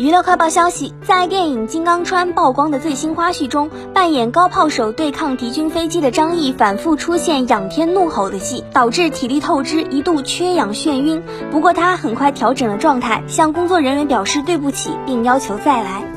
娱乐快报消息在电影金刚川曝光的最新花絮中扮演高炮手对抗敌军飞机的张译反复出现仰天怒吼的戏导致体力透支一度缺氧眩晕。不过他很快调整了状态向工作人员表示对不起并要求再来。